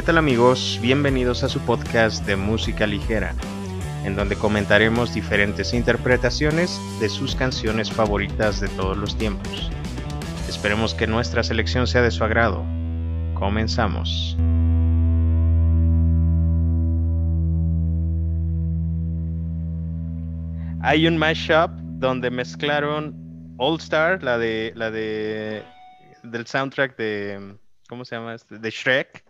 ¿Qué tal amigos? Bienvenidos a su podcast de música ligera, en donde comentaremos diferentes interpretaciones de sus canciones favoritas de todos los tiempos. Esperemos que nuestra selección sea de su agrado. Comenzamos. Hay un mashup donde mezclaron All Star, la de la de del soundtrack de ¿cómo se llama? este? De Shrek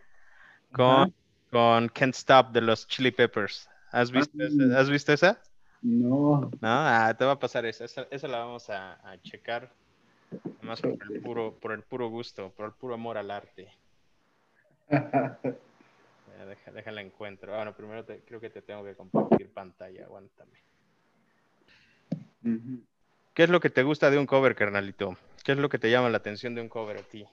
con, con Can't Stop de los Chili Peppers. ¿Has visto, Ah. esa? ¿Has visto esa? No, No, ah, te va a pasar esa. Esa, esa la vamos a, a checar. Más por el puro, por el puro gusto, por el puro amor al arte. Deja, déjala encuentro. Ah, bueno, primero te- creo que te tengo que compartir pantalla. Aguántame. ¿Qué es lo que te gusta de un cover, carnalito? ¿Qué es lo que te llama la atención de un cover a ti?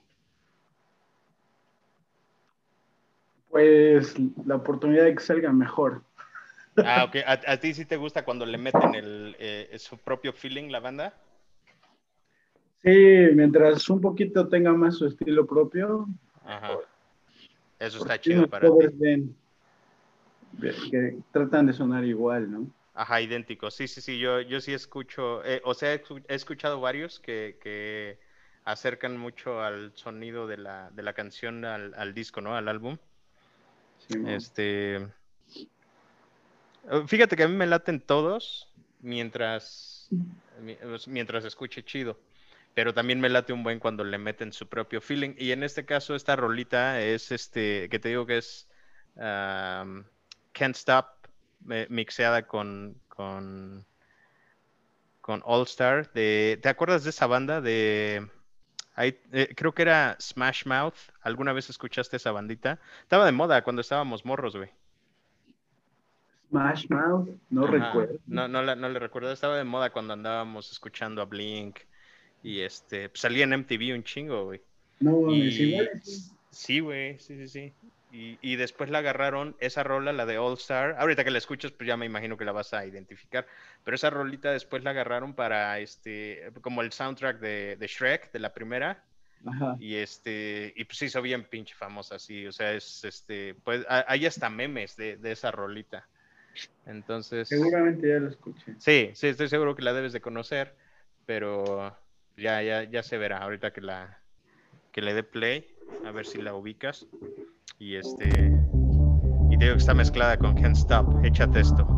Pues la oportunidad de que salga mejor. Ah, ok. ¿A, a ti sí te gusta cuando le meten el, eh, su propio feeling la banda? Sí, mientras un poquito tenga más su estilo propio. Ajá. Eso está chido para ti. que tratan de sonar igual, ¿no? Ajá, idéntico. Sí, sí, sí. Yo, yo sí escucho, eh, o sea, he escuchado varios que, que acercan mucho al sonido de la, de la canción al, al disco, ¿no? Al álbum. Este. eh, Fíjate que a mí me laten todos mientras, mi- pues, mientras escuche chido. Pero también me late un buen cuando le meten su propio feeling. Y en este caso, esta rolita es este, que te digo que es Can't Stop, eh, mixeada con, con, con All Star. ¿Te acuerdas de esa banda? De, ahí, eh, creo que era Smash Mouth. ¿Alguna vez escuchaste esa bandita? Estaba de moda cuando estábamos morros, güey. Smash Mouth, no Ajá. recuerdo. No, no, la- no le recuerdo. Estaba de moda cuando andábamos escuchando a Blink. Y este, pues, salía en MTV un chingo, güey. No, Y igual sí, güey, sí, sí, sí. Y, y después la agarraron, esa rola, la de All Star. Ahorita que la escuchas, pues ya me imagino que la vas a identificar. Pero esa rolita después la agarraron para este, como el soundtrack de, de Shrek, de la primera. Ajá. Y este, y pues se hizo bien pinche famosa, sí. O sea, es este, pues a- hay hasta memes de, de esa rolita. Entonces. Seguramente ya lo escuché. Sí, sí, estoy seguro que la debes de conocer, pero ya, ya, ya se verá ahorita que la que le dé play, a ver si la ubicas. Y este y digo que está mezclada con Can't Stop. Échate esto.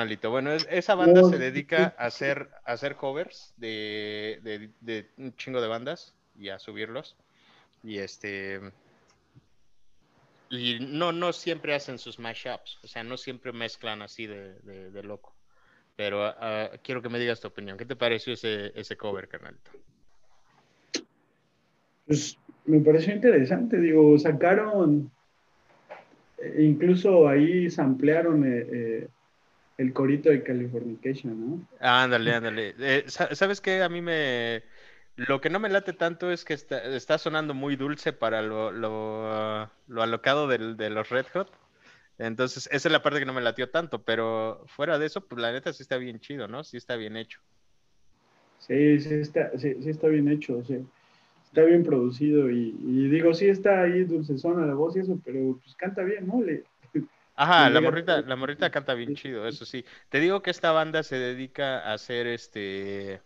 Carnalito? Bueno, es- esa banda Oh, se dedica a hacer, a hacer covers de, de- de un chingo de bandas y a subirlos. Y este. Y no, no siempre hacen sus mashups, o sea, no siempre mezclan así de, de- loco. Pero ah, quiero que me digas tu opinión. ¿Qué te pareció ese, ese cover, carnalito? Pues me pareció interesante, digo, sacaron, eh, incluso ahí samplearon eh, eh, el corito de Californication, ¿no? Ándale, ándale. Eh, sa- ¿Sabes qué? A mí me... Lo que no me late tanto es que está, está sonando muy dulce para lo, lo, lo alocado del- de los Red Hot. Entonces, esa es la parte que no me latió tanto, pero fuera de eso, pues la neta sí está bien chido, ¿no? Sí está bien hecho. Sí, sí está, sí, sí está bien hecho, sí. Está bien producido y, y digo, sí está ahí dulcezona la voz y eso, pero pues canta bien, ¿no? Le- Ajá, la morrita, la morrita canta bien chido, eso sí. Te digo que esta banda se dedica a hacer este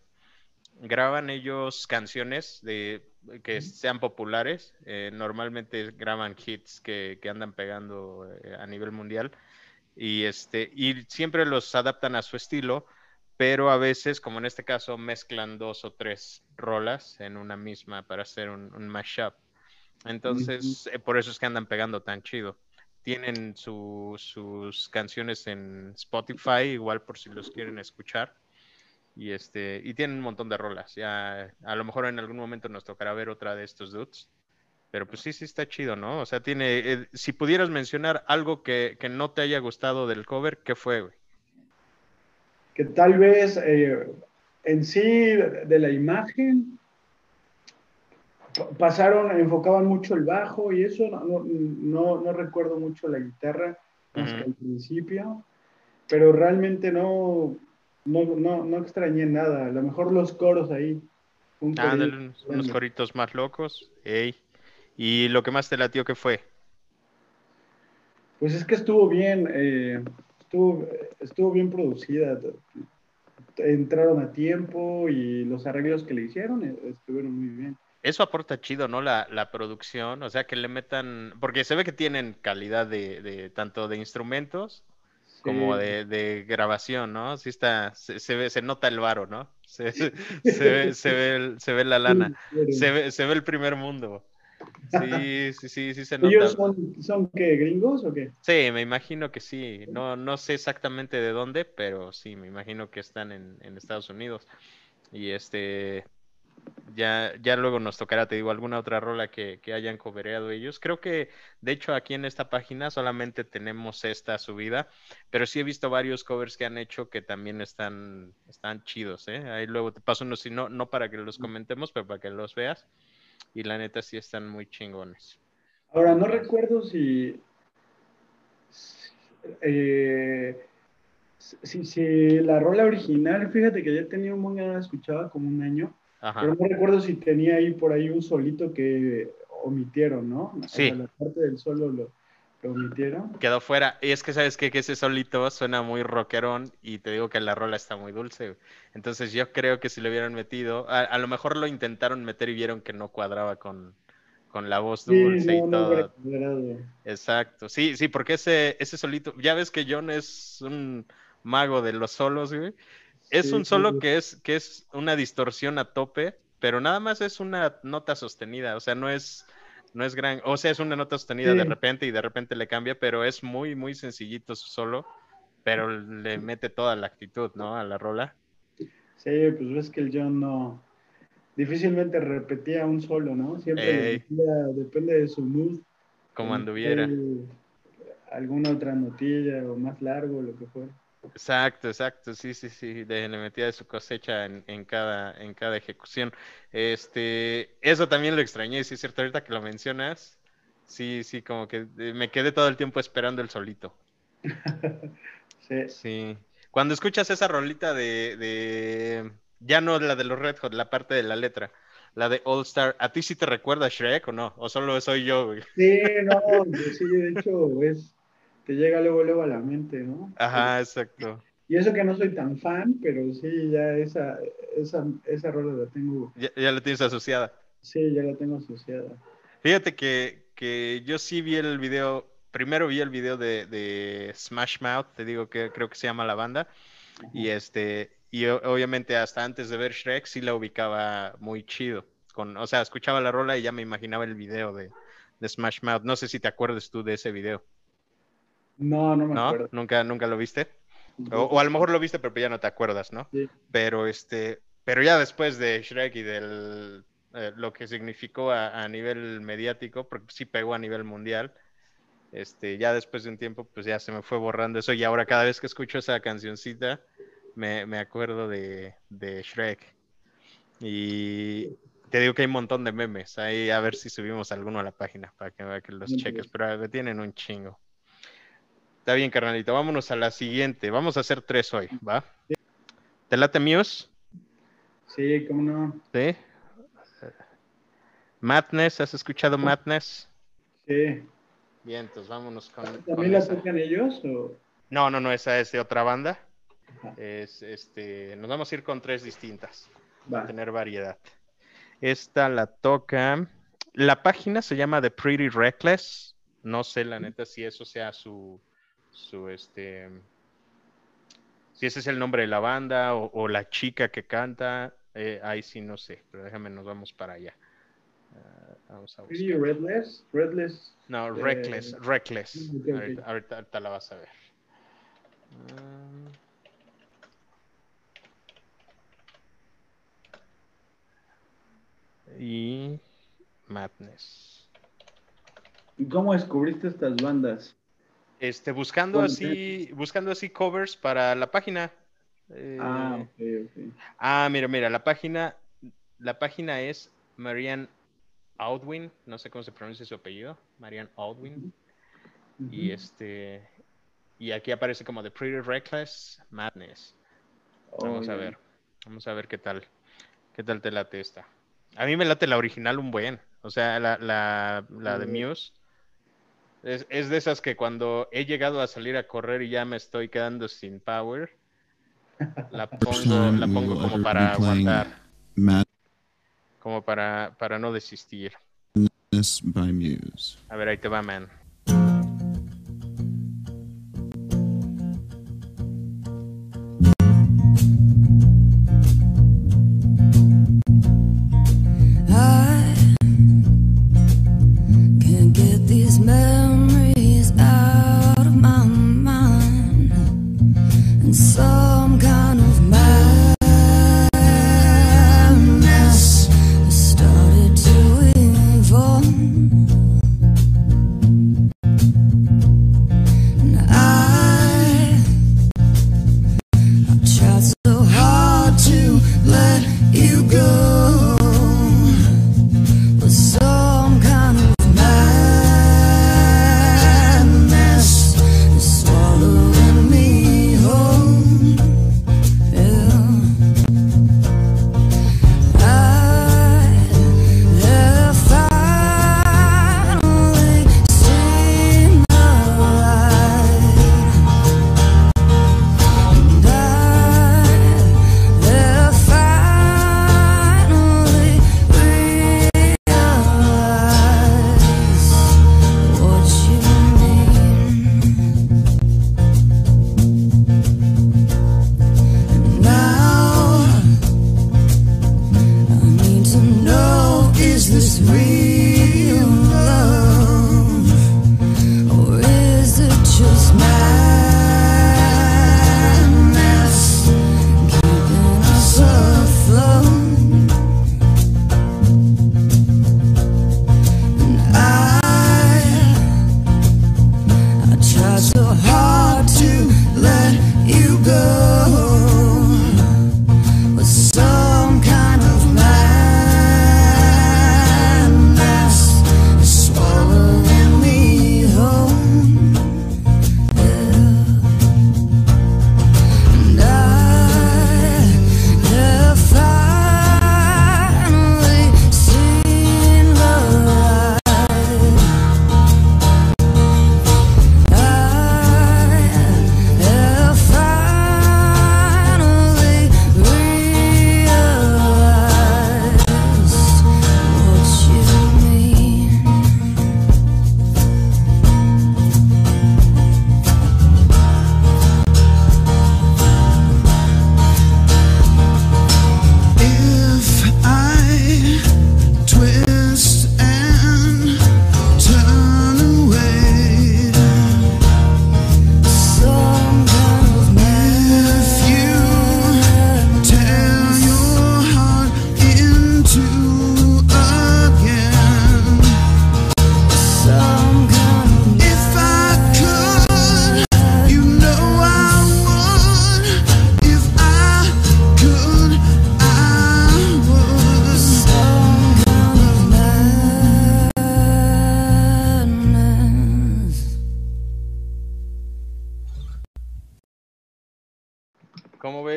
graban ellos canciones de que sean populares. eh, normalmente graban hits que, que andan pegando eh, a nivel mundial. Y este, y siempre los adaptan a su estilo, pero a veces, como en este caso, mezclan dos o tres rolas en una misma para hacer un, un mashup. Entonces, eh, por eso es que andan pegando tan chido. Tienen su- sus canciones en Spotify, igual por si los quieren escuchar. Y este, y tienen un montón de rolas. Ya, a lo mejor en algún momento nos tocará ver otra de estos dudes. Pero pues sí, sí está chido, ¿no? O sea, tiene. eh, si pudieras mencionar algo que, que no te haya gustado del cover, ¿qué fue, güey? que tal vez eh, en sí de, la imagen pasaron, enfocaban mucho el bajo y eso, no, no, no, recuerdo mucho la guitarra más Ujú. que al principio, pero realmente no, no, no, no extrañé nada, a lo mejor los coros ahí. un Ah, corito dale unos, coritos más locos. ey. Y lo que más te latió, ¿qué fue? Pues es que estuvo bien, eh, estuvo, estuvo bien producida. Entraron a tiempo y los arreglos que le hicieron eh, estuvieron muy bien. Eso aporta chido, ¿no? La, la producción, o sea, que le metan, porque se ve que tienen calidad de, de tanto de instrumentos como Sí. de, de grabación, ¿no? Sí está, se, se ve, se nota el varo, ¿no? Se, se ve, se ve, el- se ve la lana, se ve, se ve el primer mundo. Sí, sí, sí, sí se nota. ¿Ellos son, son qué, gringos o qué? Sí, me imagino que sí. No, no sé exactamente de dónde, pero sí, me imagino que están en, en Estados Unidos. Y este, ya, ya luego nos tocará, te digo, alguna otra rola que, que hayan cobereado ellos. Creo que, de hecho, aquí en esta página solamente tenemos esta subida, pero sí he visto varios covers que han hecho que también están, están chidos, ¿eh? Ahí luego te paso unos, si no, no para que los comentemos, pero para que los veas. Y la neta sí están muy chingones. Ahora, no recuerdo si, eh, si, si la rola original, fíjate que ya tenía un buen escuchaba como un año, Ajá. pero no recuerdo si tenía ahí por ahí un solito que omitieron, ¿no? O sea, Sí. la parte del solo lo, lo omitieron. quedó fuera. Y es que sabes qué? que ese solito suena muy rockerón y te digo que la rola está muy dulce. Entonces yo creo que si lo hubieran metido, a, a lo mejor lo intentaron meter y vieron que no cuadraba con, con la voz Sí, dulce y no, no todo. Exacto. Sí, sí, porque ese, ese solito, ya ves que John es un mago de los solos, güey. Es Sí, un solo sí. que es, que es una distorsión a tope, pero nada más es una nota sostenida, o sea, no es, no es gran, o sea, es una nota sostenida de repente y de repente le cambia, pero es muy, muy sencillito su solo, pero le mete toda la actitud, ¿no? A la rola. Sí, pues ves que el John no, difícilmente repetía un solo, ¿no? Siempre decía, depende de su mood. como anduviera. Alguna otra notilla o más largo, lo que fuera. Exacto, exacto, sí, sí, sí, de, le metía de su cosecha en, en cada, en cada ejecución. Este, eso también lo extrañé, sí es cierto, ahorita que lo mencionas, sí, sí, como que eh, me quedé todo el tiempo esperando el solito. Sí. Sí. Cuando escuchas esa rolita de, de, ya no la de los Red Hot, la parte de la letra, la de All Star, ¿a ti sí te recuerda Shrek o no? ¿O solo soy yo, güey? Sí, no, sí, de hecho, es, te llega luego, luego a la mente, ¿no? Ajá, exacto. Y eso que no soy tan fan, pero sí, ya esa, esa, esa rola la tengo, Ya, ya la tienes asociada. sí, ya la tengo asociada. Fíjate que, que yo sí vi el video, primero vi el video de, de Smash Mouth, te digo que creo que se llama la banda, y este, y obviamente hasta antes de ver Shrek sí la ubicaba muy chido, con, o sea, escuchaba la rola y ya me imaginaba el video de, de Smash Mouth, no sé si te acuerdas tú de ese video, No, no me ¿no? acuerdo. Nunca, nunca lo viste, o, o a lo mejor lo viste pero ya no te acuerdas, ¿no? Sí. Pero este, pero ya después de Shrek y del eh, lo que significó a, a nivel mediático, porque sí pegó a nivel mundial, este, ya después de un tiempo, pues ya se me fue borrando eso y ahora cada vez que escucho esa cancioncita, me, me acuerdo de, de Shrek. Y te digo que hay un montón de memes, ahí a ver si subimos alguno a la página para que, para que los cheques, pero tienen un chingo. Está bien, carnalito, vámonos a la siguiente, vamos a hacer tres hoy, ¿va? ¿Te late Muse? Sí, cómo no. ¿Sí? Madness, ¿has escuchado Madness? Sí. Bien, entonces vámonos con, con ¿También la esa. tocan ellos? O... No, no, no, esa es de otra banda. Ajá. Es, este, nos vamos a ir con tres distintas, Va. para tener variedad. Esta la toca. La página se llama The Pretty Reckless. No sé, la neta, si eso sea su, su este, si ese es el nombre de la banda o, o la chica que canta. eh, ahí sí no sé, pero déjame, nos vamos para allá. Ah, vamos a buscar. Redless. Redless. No, Eh, Reckless, Reckless. ok. Ahorita, ahorita- ahorita la vas a ver. Mm. Y Madness. ¿Y cómo descubriste estas bandas? Este, buscando así, buscando así covers para la página. Eh, Ah, ok, ok. ah, mira, mira, la página, la página es Marianne Audwin, no sé cómo se pronuncia su apellido, Marianne Audwin. Y este y aquí aparece como The Pretty Reckless Madness. Vamos Oh, a ya. ver. Vamos a ver qué tal. ¿Qué tal te late esta? A mí me late la original un buen. O sea, la, la, la de. Muse. Es, es de esas que cuando he llegado a salir a correr y ya me estoy quedando sin power, la pongo, la pongo como para aguantar, como para, para no desistir. A ver, ahí te va, man.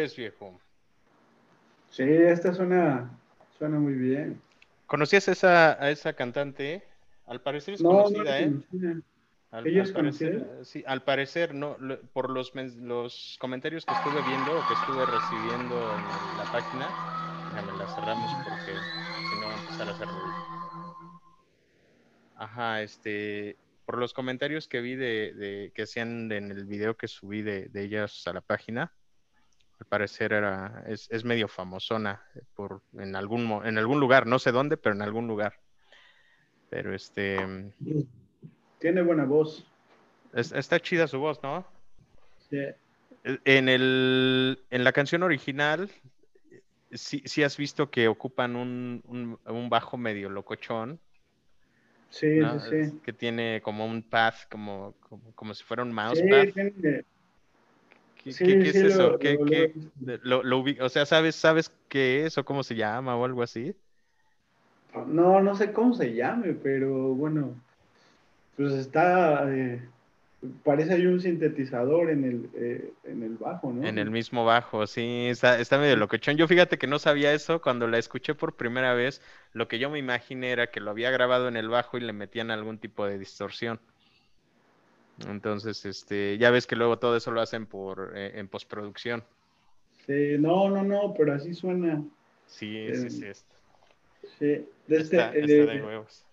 Ves, viejo? Sí, esta suena, suena muy bien. ¿Conocías esa, a esa cantante? Al parecer es No, no conocida, ¿eh? conocía. Al, ¿Ella al es parecer, conocida? sí, al parecer, no, lo- por los, los comentarios que estuve viendo o que estuve recibiendo en la página, la cerramos porque si no va a empezar a hacer ruido. Ajá, este, por los comentarios que vi de, de- que hacían en el video que subí de, de ellas a la página, al parecer era, es, es medio famosona eh, por, en algún, en algún lugar, no sé dónde, pero en algún lugar. Pero este, Tiene buena voz. es- está chida su voz, ¿no? Sí. En el, en la canción original, sí, sí has visto que ocupan un, un- un bajo medio locochón, Sí, ¿no? sí, sí. que tiene como un path, como, como, como si fuera un Sí, mousepad. tiene- ¿Qué, sí, qué- qué sí, es eso? ¿Qué- lo- qué- lo- lo- lo ubi- o sea, ¿sabes, ¿sabes qué es o cómo se llama o algo así? No, no sé cómo se llame, pero bueno, pues está, eh, parece hay un sintetizador en el, eh, en el bajo, ¿no? En el mismo bajo, sí, está, está medio locochón. Yo fíjate que no sabía eso cuando la escuché por primera vez. Lo que yo me imaginé era que lo había grabado en el bajo y le metían algún tipo de distorsión. Entonces, este, ya ves que luego todo eso lo hacen por eh, en postproducción. Sí, no, no, no, pero así suena. Sí, sí, Eh, sí. Está, Sí. De este, está- eh, está de huevos.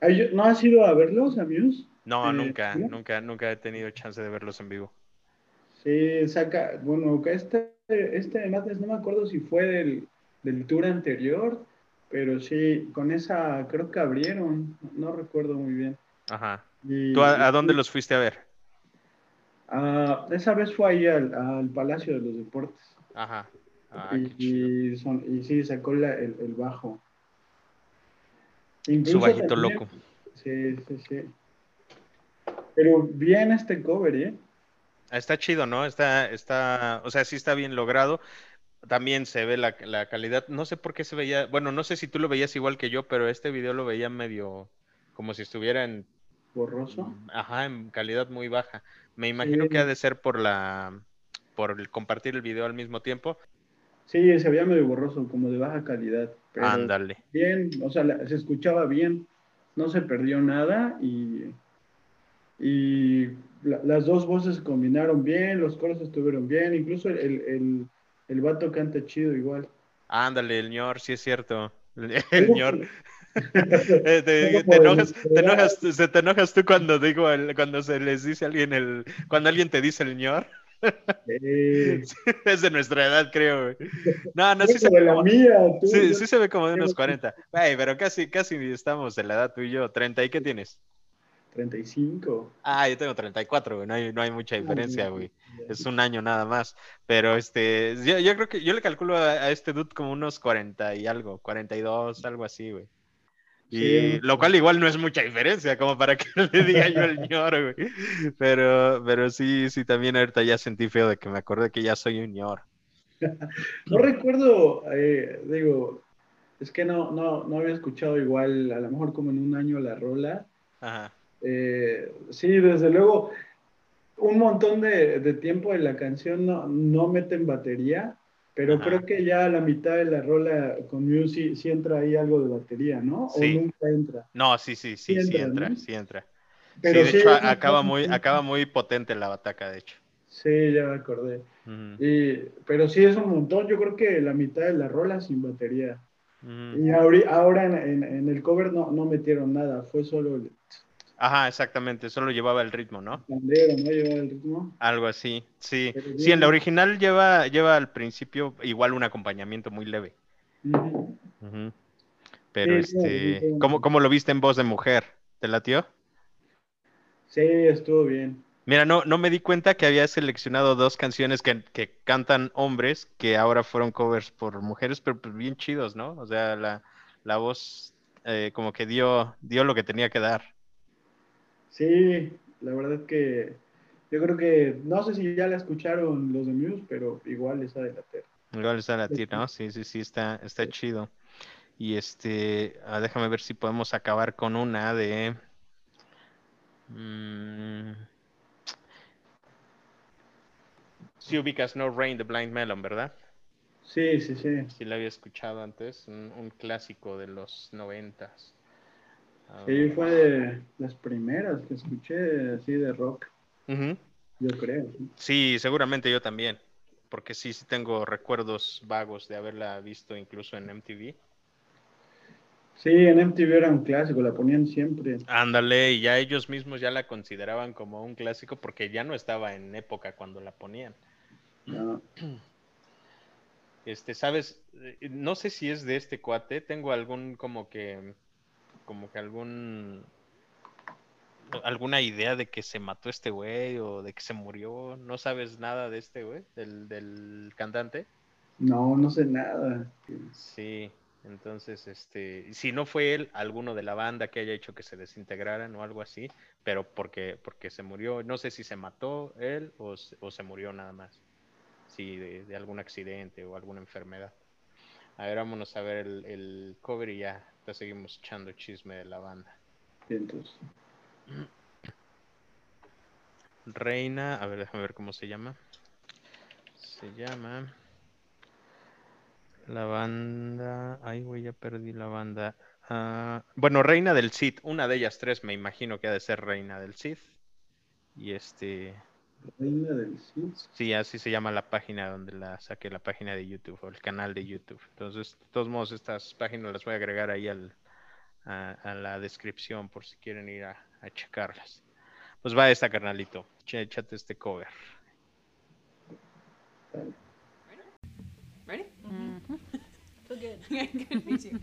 ¿hay- ¿No has ido a verlos, amigos? No, eh, nunca, ¿no? nunca, nunca he tenido chance de verlos en vivo. Sí, saca, bueno, este, este de Madness, no me acuerdo si fue del, del tour anterior, pero sí, con esa creo que abrieron, no recuerdo muy bien. Ajá. Y- ¿Tú a, a dónde los fuiste a ver? Ah, esa vez fue ahí al, al Palacio de los Deportes. Ajá. Ah, y, son, y sí, sacó la- el, el bajo. Su Incluso bajito también- loco. Sí, sí, sí. Pero bien este cover, ¿eh? Está chido, ¿no? Está, está, o sea, sí está bien logrado. También se ve la, la calidad. No sé por qué se veía, bueno, no sé si tú lo veías igual que yo, pero este video lo veía medio como si estuviera en, Borroso. ajá, en calidad muy baja. Me imagino Sí. que ha de ser por la, por el compartir el video al mismo tiempo. Sí, se veía medio borroso, como de baja calidad. Pero Ándale. bien, o sea, la- se escuchaba bien, no se perdió nada y, y la- las dos voces se combinaron bien, los coros estuvieron bien, incluso el, el, el, el vato canta chido igual. Ándale, el ñor, sí es cierto. El, el ñor. Eh, te, ¿Cómo te enojas, te enojas, se te enojas tú cuando digo el- cuando se les dice a alguien el, cuando alguien te dice el ñor. Es de nuestra edad, creo, güey. No, no, sí se, ve la como, mía, tú, sí, sí se ve como de unos yo- 40. Güey, pero casi, casi estamos de la edad tú y yo. ¿30 y qué tienes? 35. Ah, yo tengo 34, güey. No hay, no hay mucha Ah, diferencia, güey. Es un año nada más. Pero este, yo, yo creo que yo le calculo a, a este dude como unos 40 y algo, 42, algo así, güey. Y Sí. lo cual igual no es mucha diferencia, como para que le diga yo el ñor, güey. Pero, pero sí, sí, también ahorita ya sentí feo de que me acordé que ya soy un ñor. No recuerdo, eh, digo, es que no, no, no había escuchado igual, a lo mejor como en un año la rola. Ajá. Eh, sí, desde luego, un montón de, de tiempo de la canción no, no meten batería, pero Ajá. creo que ya a la mitad de la rola con Music sí entra ahí algo de batería, ¿no? Sí. O nunca entra. No, sí, sí, sí, Sí sí entra, entra, ¿no? sí entra. Pero sí, de hecho, acaba muy, acaba muy potente la bataca, de hecho. Sí, ya me acordé. Y, pero sí es un montón, yo creo que la mitad de la rola sin batería. Y ahora en, en- en el cover no, no metieron nada, fue solo el Ajá, exactamente, solo llevaba el ritmo, ¿no? pandero, ¿no? Llevaba el ritmo. Algo así, sí. Sí, en la original lleva, lleva al principio igual un acompañamiento muy leve. Pero Sí, este, sí. ¿cómo, cómo lo viste en voz de mujer? ¿Te latió? Sí, estuvo bien. Mira, no, no me di cuenta que había seleccionado dos canciones que, que cantan hombres que ahora fueron covers por mujeres, pero pues bien chidos, ¿no? O sea, la, la voz eh, como que dio, dio lo que tenía que dar. Sí, la verdad que yo creo que, no sé si ya la escucharon los de Muse, pero igual esa de la Ter. Igual está a ti, ¿no? Sí, sí, sí, está, está chido. Y este, ah, déjame ver si podemos acabar con una de. mm, Si ubicas No Rain de Blind Melon, ¿verdad? Sí, sí, sí. Sí la había escuchado antes, un, un clásico de los noventas. Sí, fue de las primeras que escuché así de rock, yo creo. sí. Sí, seguramente yo también, porque sí, sí tengo recuerdos vagos de haberla visto incluso en MTV. Sí, en MTV era un clásico, la ponían siempre. Ándale, y ya ellos mismos ya la consideraban como un clásico porque ya no estaba en época cuando la ponían. No, Este, sabes, Eh, no sé si es de este cuate, tengo algún como que, como que algún, alguna idea de que se mató este güey o de que se murió. ¿No sabes nada de este güey, del, del cantante? no, no sé nada. Sí, entonces, este, si no fue él, alguno de la banda que haya hecho que se desintegraran o algo así, pero porque, porque se murió, no sé si se mató él o, o se murió nada más, sí, de, de algún accidente o alguna enfermedad. A ver, vámonos a ver el, el cover y ya, seguimos echando chisme de la banda. Entonces, Reina, a ver, déjame ver cómo se llama. Se llama la banda. Ay, güey, ya perdí la banda. Ah, bueno, Reina del Cid, una de ellas tres, me imagino que ha de ser Reina del Cid. Y este, Reina del Cid. sí, así se llama la página donde la saqué, la página de YouTube o el canal de YouTube. Entonces, de todos modos, estas páginas las voy a agregar ahí al, a, a la descripción por si quieren ir a, a checarlas. Pues va esta, carnalito. Échate este cover. Ready? Feel good. good. Me too.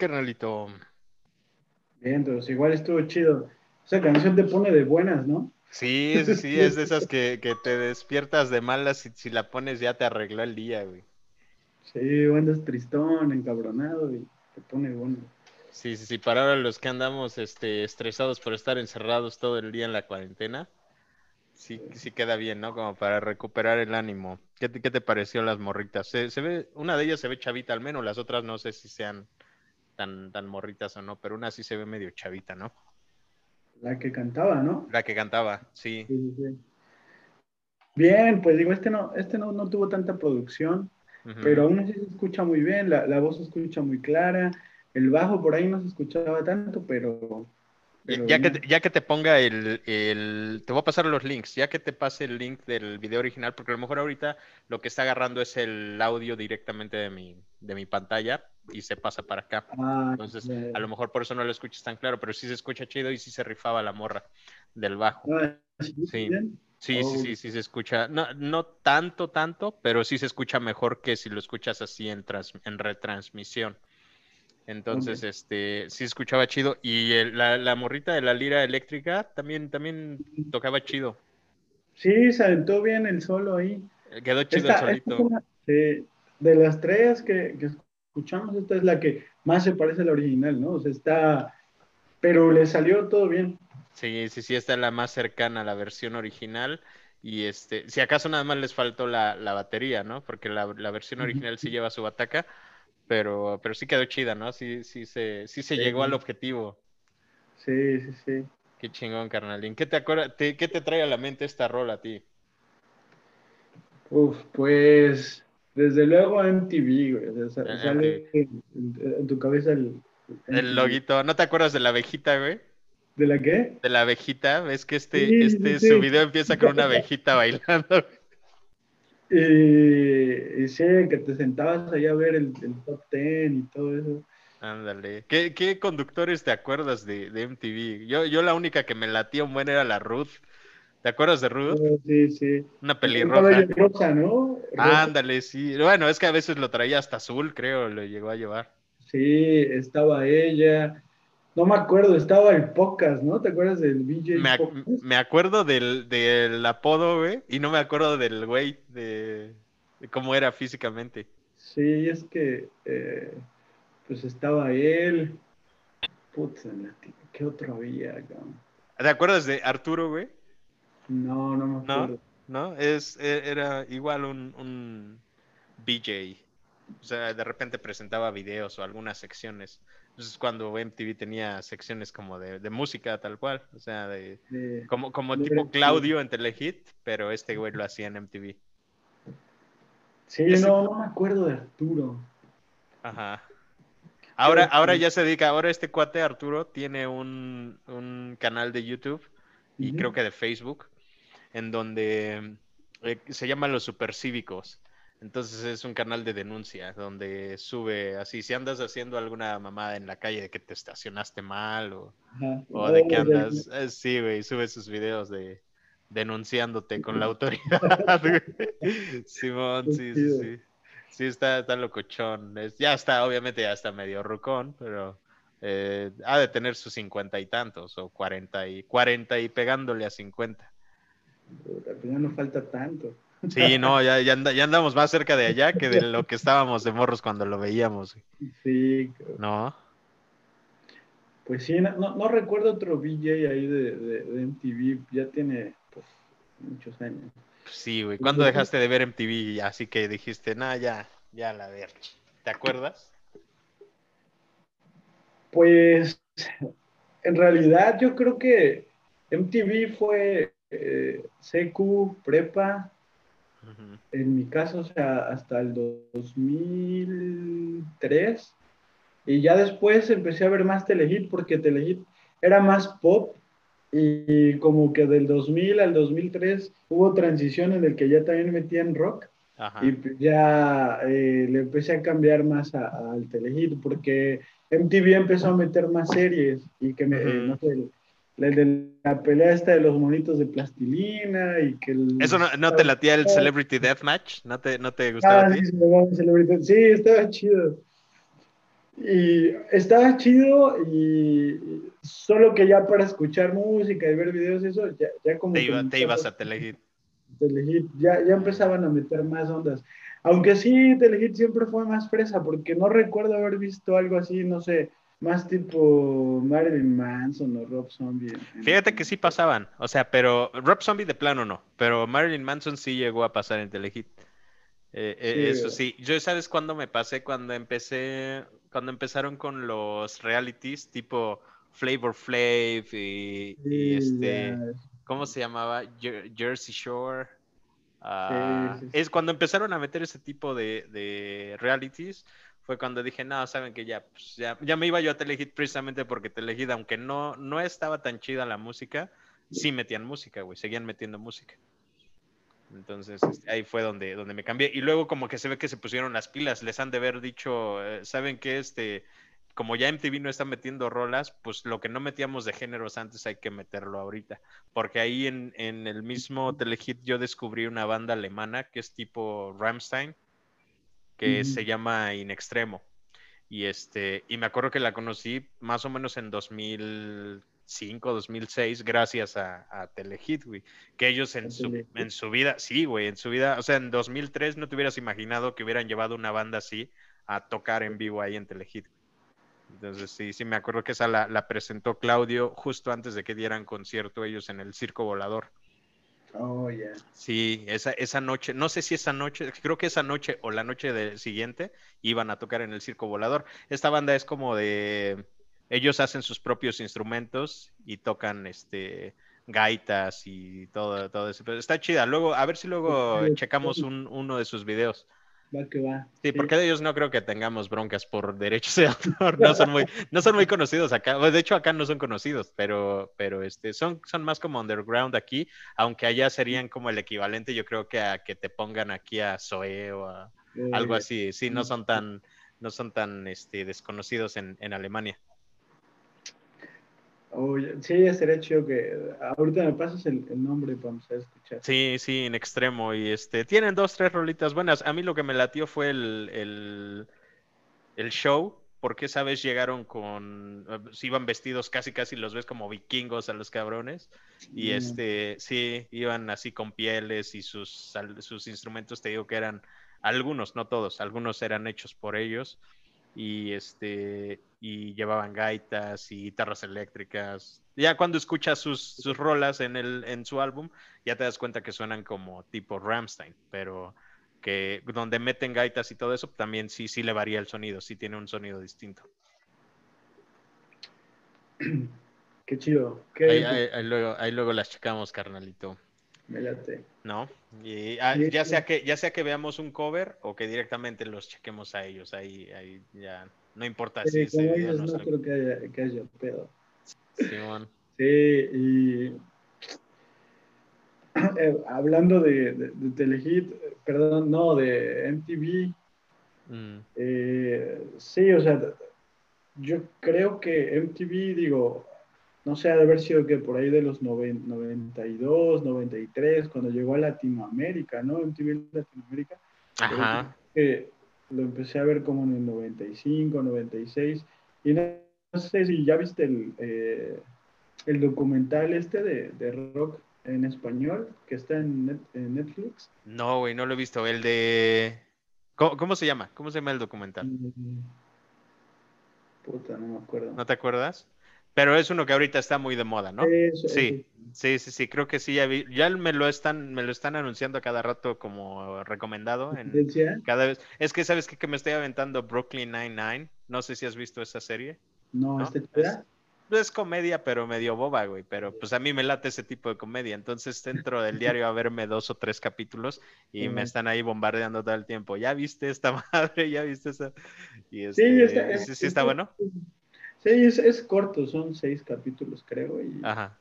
Carnalito? Bien, entonces igual estuvo chido. Esa canción te pone de buenas, ¿no? Sí, sí, sí, es de esas que, que te despiertas de malas y si la pones ya te arregló el día, güey. Sí, andas tristón, encabronado y te pone bueno. Sí, sí, sí, para ahora los que andamos este, estresados por estar encerrados todo el día en la cuarentena, sí, sí queda bien, ¿no? Como para recuperar el ánimo. ¿Qué te, qué te pareció las morritas? Se, se ve, una de ellas se ve chavita al menos, las otras no sé si sean tan, tan morritas o no, pero una sí se ve medio chavita, ¿no? La que cantaba, ¿no? La que cantaba, sí. Sí, sí, sí. Bien, pues digo, este no, este no, no tuvo tanta producción, pero aún así se escucha muy bien, la, la voz se escucha muy clara, el bajo por ahí no se escuchaba tanto, pero... pero Ya que, bien. ya que te ponga el, el- Te voy a pasar los links, ya que te pase el link del video original, porque a lo mejor ahorita lo que está agarrando es el audio directamente de mi, de mi pantalla y se pasa para acá. Ah, Entonces, a lo mejor por eso no lo escuchas tan claro, pero sí se escucha chido y sí se rifaba la morra del bajo. Ah, ¿sí? Sí. Sí, sí, Oh. sí, se escucha. No, no tanto, tanto, pero sí se escucha mejor que si lo escuchas así en, trans- en retransmisión. Entonces, Ok. este, sí escuchaba chido. Y el- la, la morrita de la lira eléctrica también, también tocaba chido. Sí, se aventó bien el solo ahí. Quedó chido el Esta, esta solito. es una- sí, de las tres que, que escuchamos, esta es la que más se parece a la original, ¿no? O sea, está, pero le salió todo bien. Sí, sí, sí, esta es la más cercana a la versión original. Y este, si acaso nada más les faltó la, la batería, ¿no? Porque la, la versión original sí lleva su bataca, pero, pero sí quedó chida, ¿no? Sí, sí se, sí se Sí. llegó al objetivo. Sí, sí, sí. Qué chingón, carnalín. ¿Qué te acuerdas, te- qué te trae a la mente esta rola a ti? Uf, pues desde luego MTV, güey. O sea, sa- Eh, sale en, en tu cabeza el, El loguito. ¿No te acuerdas de la abejita, güey? ¿De la qué? De la abejita. ¿Ves que este, Sí, este, sí, su video empieza con una abejita bailando? Y, y sí, que te sentabas ahí a ver el, el top ten y todo eso. Ándale. ¿Qué, qué conductores te acuerdas de, de MTV? Yo, yo la única que me latía un buen era la Ruth. ¿Te acuerdas de Ruth? Oh, sí, sí. Una Un pelirroja. rosa, ¿no? Rosa. Ándale, sí. Bueno, es que a veces lo traía hasta azul, creo, lo llegó a llevar. Sí, estaba ella. No me acuerdo, estaba el Pocas, ¿no? ¿Te acuerdas del BJ Me, ac- Pocas? me acuerdo del, del apodo, güey, y no me acuerdo del güey, de, de cómo era físicamente. Sí, es que eh, pues estaba él. Putz, ¿qué otro había? ¿Te acuerdas de Arturo, güey? No, no me ¿No? acuerdo. ¿No? Es, e- era igual un, un BJ. O sea, de repente presentaba videos o algunas secciones. Entonces, cuando MTV tenía secciones como de, de música, tal cual. O sea, de, De- como, como tipo Claudio en Telehit, pero este güey lo hacía en MTV. Sí, Ese- no, no me acuerdo de Arturo. Ajá. Ahora, Pero- ahora ya se dedica, ahora este cuate Arturo tiene un, un canal de YouTube y creo que de Facebook, en donde eh, se llama Los Supercívicos. Entonces es un canal de denuncia donde sube así, si andas haciendo alguna mamada en la calle de que te estacionaste mal o, o de que andas, eh, sí, güey, sube sus videos de denunciándote con la autoridad. Simón, sí, sí, sí. Sí, está, está locochón. Es- ya está, obviamente ya está medio rucón, pero eh, ha de tener sus cincuenta y tantos, o cuarenta y cuarenta y pegándole a cincuenta. Pues ya no falta tanto. Sí, no, ya, ya, anda- ya andamos más cerca de allá que de lo que estábamos de morros cuando lo veíamos. Sí. ¿No? pues sí, no, no, no recuerdo otro VJ ahí de, de, de MTV, ya tiene pues, muchos años. Sí, güey. ¿Cuándo dejaste de ver MTV? Así que dijiste, nah, ya, ya la ver. ¿Te acuerdas? Pues en realidad yo creo que MTV fue eh, CQ, prepa, en mi caso, o sea, hasta el 2003. Y ya después empecé a ver más Telehit porque Telehit era más pop y como que del 2000 al 2003 hubo transición en el que ya también metían rock Ajá. y pues ya eh, le empecé a cambiar más al Telehit porque MTV empezó a meter más series y que me, Ujú. no sé, el de la pelea esta de los monitos de plastilina y que el... ¿Eso no, no te latía el Celebrity Deathmatch? ¿No te, no te gustaba Ah, a ti? sí. Sí, estaba chido. Y estaba chido y solo que ya para escuchar música y ver videos y eso, ya, ya como Te, iba- ibas a Telehit. Telehit, ya, ya empezaban a meter más ondas. Aunque sí, Telehit siempre fue más fresa, porque no recuerdo haber visto algo así, no sé, más tipo Marilyn Manson o Rob Zombie. Fíjate que sí pasaban, o sea, pero Rob Zombie de plano no, pero Marilyn Manson sí llegó a pasar en Telehit. Eh, eh, eso güey. sí, yo sabes cuándo me pasé, cuando empecé, cuando empezaron con los realities tipo Flavor Flav y, este. ¿cómo se llamaba? Jer- Jersey Shore. Ah, sí. Es cuando empezaron a meter ese tipo de, de realities, fue cuando dije, no, saben que ya, pues, ya, ya me iba yo a Telehit precisamente porque Telehit, aunque no, no estaba tan chida la música, sí metían música, güey, seguían metiendo música. Entonces, este, ahí fue donde, donde me cambié. Y luego como que se ve que se pusieron las pilas, les han de haber dicho, eh, ¿saben qué? Este, como ya MTV no está metiendo rolas, pues lo que no metíamos de géneros antes hay que meterlo ahorita. Porque ahí en, en el mismo Telehit yo descubrí una banda alemana que es tipo Rammstein, que se llama In Extremo. Y este, y me acuerdo que la conocí más o menos en 2005, 2006, gracias a, a Telehit, güey. Que ellos en su, en su vida, sí, güey, en su vida, o sea, en 2003 no te hubieras imaginado que hubieran llevado una banda así a tocar en vivo ahí en Telehit. Entonces, sí, sí, me acuerdo que esa la, la presentó Claudio justo antes de que dieran concierto ellos en el Circo Volador. Oh, ya. Sí, esa, esa noche, no sé si esa noche, creo que esa noche o la noche del siguiente iban a tocar en el Circo Volador. Esta banda es como de, ellos hacen sus propios instrumentos y tocan este gaitas y todo, todo eso. Pero está chida. Luego, a ver si luego checamos un- uno de sus videos. Va que va. Sí, porque de ellos no creo que tengamos broncas por derechos de autor. No son muy, no son muy conocidos acá. De hecho, acá no son conocidos, pero, pero este, son, son más como underground aquí, aunque allá serían como el equivalente, yo creo que a que te pongan aquí a Zoe o a Eh, algo así. Sí, no sí. son tan, no son tan este, desconocidos en, en Alemania. Oh, sí, sería chido que ahorita me pasas el, el nombre para empezar a escuchar. Sí, sí, en extremo. Y este, tienen dos, tres rolitas buenas. A mí lo que me latió fue el, el, el show, porque esa vez llegaron con, eh, se iban vestidos casi, casi los ves como vikingos a los cabrones. Y Mm. este, sí, iban así con pieles y sus, sus instrumentos, te digo que eran algunos, no todos, algunos eran hechos por ellos. Y este, y llevaban gaitas y guitarras eléctricas. Ya cuando escuchas sus, sus rolas en el, en su álbum, ya te das cuenta que suenan como tipo Ramstein, pero que donde meten gaitas y todo eso, también sí, sí le varía el sonido, sí tiene un sonido distinto. Qué chido. Qué Ahí, ahí- ahí luego, ahí luego las checamos, carnalito. Me late. ¿No? Y ah, ya sea que, ya sea que veamos un cover o que directamente los chequemos a ellos, ahí, ahí ya no importa si Sí, no no creo que haya, que haya pedo. Sí, y eh, hablando de, de, de Telehit, eh, perdón, no, de MTV, Mm, eh, sí, o sea, yo creo que MTV, digo, no sé, ha de haber sido que por ahí de los noven- 92, 93, cuando llegó a Latinoamérica, ¿no? MTV Latinoamérica. Ajá. que lo empecé a ver como en el 95, 96. Y no, no sé si ya viste el, eh, el documental este de, de rock en español que está en, Net- en Netflix. No, güey, no lo he visto. El de. ¿Cómo, cómo se llama? ¿Cómo se llama el documental? Mm, Puta, no me acuerdo. ¿No te acuerdas? Pero es uno que ahorita está muy de moda, ¿no? Sí, sí, sí, sí, creo que sí, ya vi, ya me lo están, me lo están anunciando a cada rato como recomendado en cada vez. Es que sabes qué? que me estoy aventando Brooklyn Nine-Nine. No sé si has visto esa serie. No, ¿no? ¿este chida? Es comedia, pero medio boba, güey. Pero pues a mí me late ese tipo de comedia. Entonces entro del diario a verme dos o tres capítulos y me están ahí bombardeando todo el tiempo. ¿Ya viste esta madre? ¿Ya viste esa? Y Sí, este, está, sí, sí está bueno. Sí, es, es corto, son seis capítulos, creo. Y, Ajá.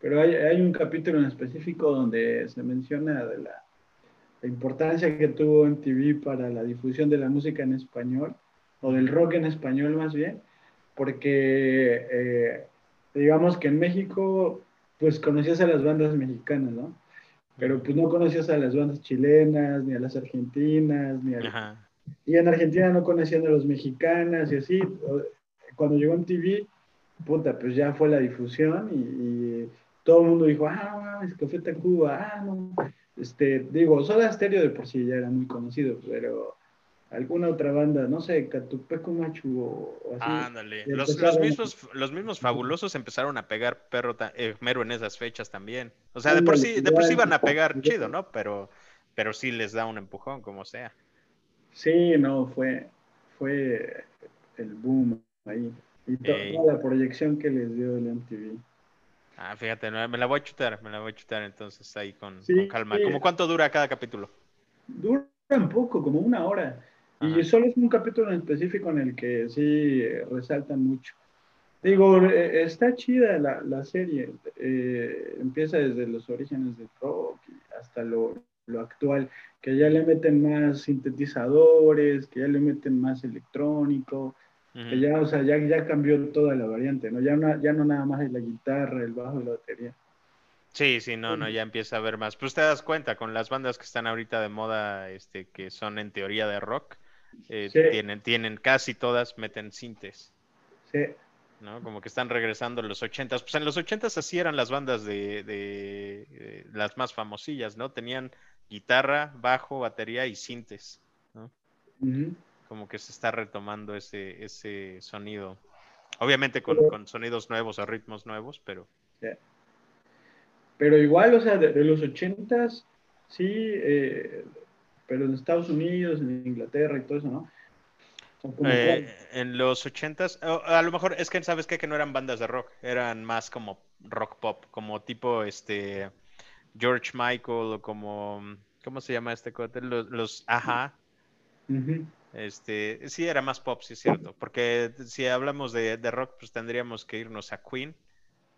Pero hay, hay un capítulo en específico donde se menciona de la, la importancia que tuvo MTV para la difusión de la música en español, o del rock en español más bien, porque eh, digamos que en México, pues conocías a las bandas mexicanas, ¿no? Pero pues no conocías a las bandas chilenas, ni a las argentinas, ni a... Ajá. Y en Argentina no conocían a los mexicanas y así. Cuando llegó en TV, puta, pues ya fue la difusión y, y todo el mundo dijo, ah, mames, Café Tacuba, ah, no. Este, digo, Soda Stereo de por sí ya era muy conocido, pero alguna otra banda, no sé, Catupeco Machu o, o así. Ándale. Los, los mismos, los mismos fabulosos empezaron a pegar perro eh, mero en esas fechas también. O sea, de por sí, de por sí iban a pegar chido, ¿no? Pero, pero sí les da un empujón, como sea. Sí, no, fue, fue el boom ahí. Y to- Ey. toda la proyección que les dio el MTV. Ah, fíjate, me la voy a chutar, me la voy a chutar entonces ahí con, Sí, con calma. ¿Cómo cuánto dura cada capítulo? Duran poco, como una hora. Y Ajá. solo es un capítulo en específico en el que sí eh, resaltan mucho. Digo, eh, está chida la, la serie. eh, empieza desde los orígenes del rock y hasta lo, lo actual, que ya le meten más sintetizadores, que ya le meten más electrónico, que Ujú. ya, o sea, ya, ya cambió toda la variante, ¿no? Ya, no- ya no nada más es la guitarra, el bajo y la batería. Sí, sí, no, no, ya empieza a ver más. Pues te das cuenta con las bandas que están ahorita de moda, este, que son en teoría de rock, eh, Sí. tienen, tienen casi todas, meten sintes, Sí, ¿no? Como que están regresando a los ochentas. Pues en los ochentas así eran las bandas de, de, las más famosillas, ¿no? Tenían guitarra, bajo, batería y sintes, ¿no? Como que se está retomando ese, ese sonido. Obviamente con, sonidos nuevos o ritmos nuevos, pero Pero igual, o sea, de, de los ochentas, sí, eh, pero en Estados Unidos, en Inglaterra y todo eso, ¿no? Eh, en los ochentas, a lo mejor es que sabes qué? que no eran bandas de rock, eran más como rock pop, como tipo este George Michael o como ¿cómo se llama este cote? Los, los Ajá. Este, sí era más pop, sí es cierto, porque si hablamos de, de rock, pues tendríamos que irnos a Queen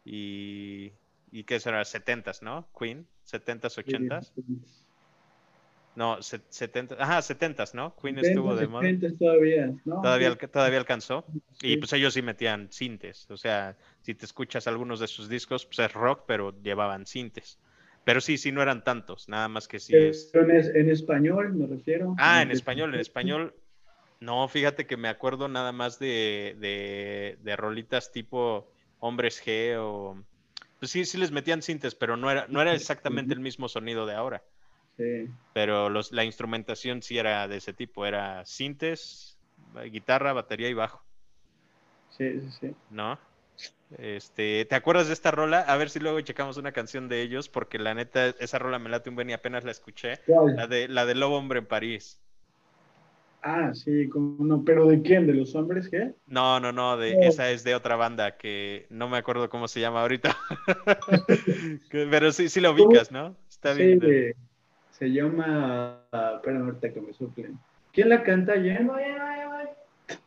y y qué será, setentas, ¿no? Queen, setentas, ochentas, no, se- setentas, ajá, setentas, ¿no? Queen estuvo de moda. 70, todavía, ¿no? Todavía, todavía alcanzó. Y sí. pues ellos sí metían sintes. O sea, si te escuchas algunos de sus discos, pues es rock, pero llevaban sintes. Pero sí, sí, no eran tantos. Nada más que sí es. En, es- en español me refiero. Ah, en español, en español. No, fíjate que me acuerdo nada más de, de, de rolitas tipo Hombres G o. Pues sí, sí les metían sintes, pero no era, no era exactamente el mismo sonido de ahora. Sí. Pero los, la instrumentación sí era de ese tipo. Era sintes, guitarra, batería y bajo. Sí, sí, sí. ¿no? Este, ¿te acuerdas de esta rola? A ver si luego checamos una canción de ellos, porque la neta, esa rola me late un buen y apenas la escuché. ¿Cuál? La de, la de Lobo Hombre en París. Ah, sí, como no, pero ¿de quién? ¿De los hombres qué? No, no, no, de, No. esa es de otra banda que no me acuerdo cómo se llama ahorita. Pero sí, sí la ubicas, ¿no? Está Sí, bien. de- se llama. Espérame ahorita que me soplen. ¿Quién la canta? ¿Yen?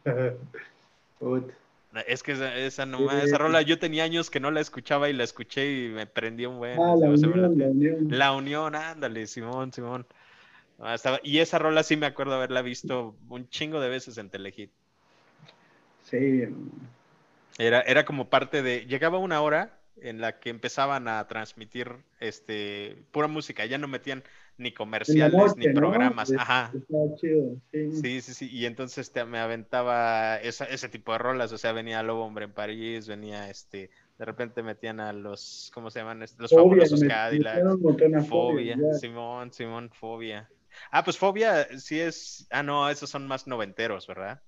Es que esa, esa, esa rola yo tenía años que no la escuchaba y la escuché y me prendió un buen. Ah, la unión, la unión. La unión, ándale, Simón, Simón. Ah, estaba- Y esa rola sí me acuerdo haberla visto un chingo de veces en Telehit. Sí, Era, era como parte de. Llegaba una hora en la que empezaban a transmitir este pura música, ya no metían ni comerciales noche, ni ¿no? programas. Es- Ajá. Chido, sí. Sí, sí, sí. Y entonces te, me aventaba esa- ese tipo de rolas. O sea, venía Lobo Hombre en París, venía este. De repente metían a los. ¿Cómo se llaman? Los Fobia, fabulosos me- Cadillac. metieron un montón a Fobia, ya. Simón, Simón, Fobia. Ah, pues Fobia sí es. Ah, no, esos son más noventeros, ¿verdad?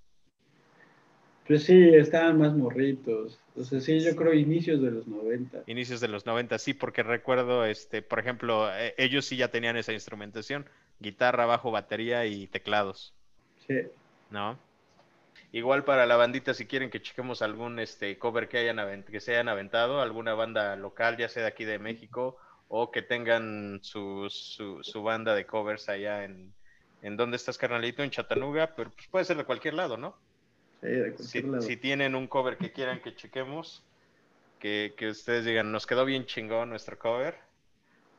Pues sí, estaban más morritos. Sea, sí, yo creo inicios de los 90. Inicios de los 90, sí, porque recuerdo, este, por ejemplo, eh, ellos sí ya tenían esa instrumentación: guitarra, bajo, batería y teclados, Sí. ¿no? Igual para la bandita, si quieren que chequemos algún este cover que hayan que se hayan aventado, alguna banda local, ya sea de aquí de México, o que tengan su, su, su banda de covers allá en, en donde estás, carnalito, en Chattanooga, pero pues puede ser de cualquier lado, ¿no? Si, tienen un cover que quieran que chequemos, que, que ustedes digan, nos quedó bien chingón nuestro cover,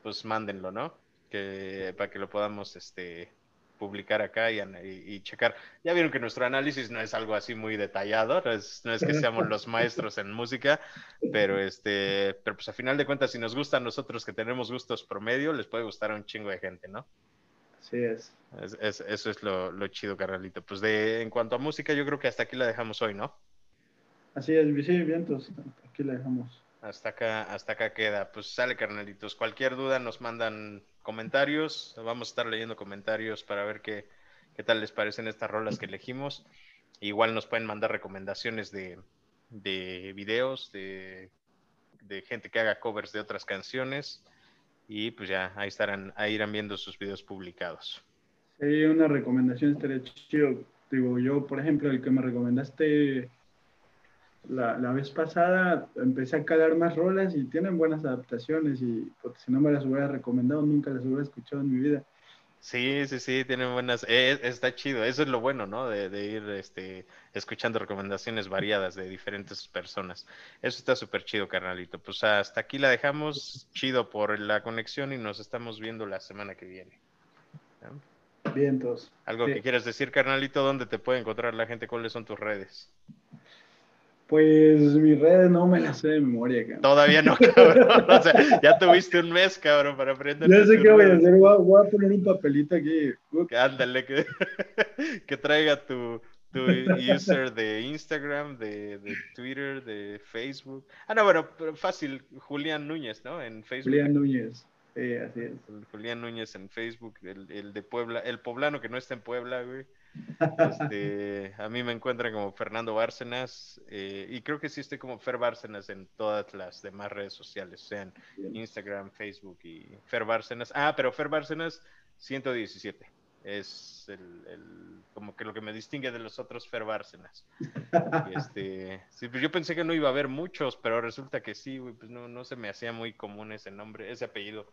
pues mándenlo, ¿no? Que, para que lo podamos este, publicar acá y, y- y checar. Ya vieron que nuestro análisis no es algo así muy detallado, no es, no es que seamos los maestros en música, pero este, pero pues a final de cuentas, si nos gusta a nosotros que tenemos gustos promedio, les puede gustar a un chingo de gente, ¿no? Así es. Es- es- eso es lo, lo chido, carnalito. Pues de, en cuanto a música, yo creo que hasta aquí la dejamos hoy, ¿no? Así es, sí, vientos. Aquí la dejamos. Hasta acá, hasta acá queda. Pues sale, carnalitos. Cualquier duda nos mandan comentarios. Vamos a estar leyendo comentarios para ver qué, qué tal les parecen estas rolas que elegimos. Igual nos pueden mandar recomendaciones de, de videos, de, de gente que haga covers de otras canciones. Y pues ya, ahí estarán, ahí irán viendo sus videos publicados. Sí, una recomendación estaría chido. Digo, yo, por ejemplo, el que me recomendaste la, la vez pasada, empecé a calar más rolas y tienen buenas adaptaciones y porque si no me las hubiera recomendado, nunca las hubiera escuchado en mi vida. Sí, sí, sí, tienen buenas. eh, está chido, eso es lo bueno, ¿no? De, de ir este, escuchando recomendaciones variadas de diferentes personas. Eso está súper chido, carnalito. Pues hasta aquí la dejamos. Chido por la conexión y nos estamos viendo la semana que viene. ¿no? Vientos. ¿Algo Sí. que quieras decir, carnalito? ¿Dónde te puede encontrar la gente? ¿Cuáles son tus redes? Pues mis redes no me las sé de memoria, cabrón. Todavía no, cabrón. O sea, ya tuviste un mes, cabrón, para aprender. Ya sé qué voy a hacer, voy a, voy a poner un papelito aquí. Que Ándale, que, que traiga tu, tu user de Instagram, de, de Twitter, de Facebook. Ah, no, bueno, pero fácil, Julián Núñez, ¿no? En Facebook. Julián Núñez. Sí, así es. Julián Núñez en Facebook, el, el de Puebla, el poblano que no está en Puebla, güey. Este, a mí me encuentran como Fernando Bárcenas eh, y creo que sí estoy como Fer Bárcenas en todas las demás redes sociales, sean. Instagram, Facebook y Fer Bárcenas. Ah, pero Fer Bárcenas 117 es el, el- como que lo que me distingue de los otros Fer Bárcenas. Y este, sí, pues yo pensé que no iba a haber muchos, pero resulta que sí, pues no, no se me hacía muy común ese nombre, ese apellido,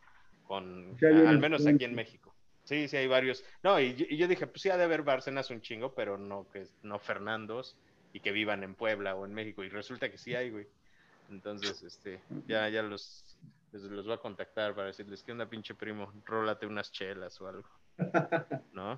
con, al menos aquí en. México. Sí, sí, hay varios. No, y, yo- dije, pues sí, ha de haber Bárcenas un chingo, pero no que no Fernandos y que vivan en Puebla o en México. Y resulta que sí hay, güey. Entonces, este, ya, ya los, les- los voy a contactar para decirles que onda, pinche primo, rólate unas chelas o algo. ¿No?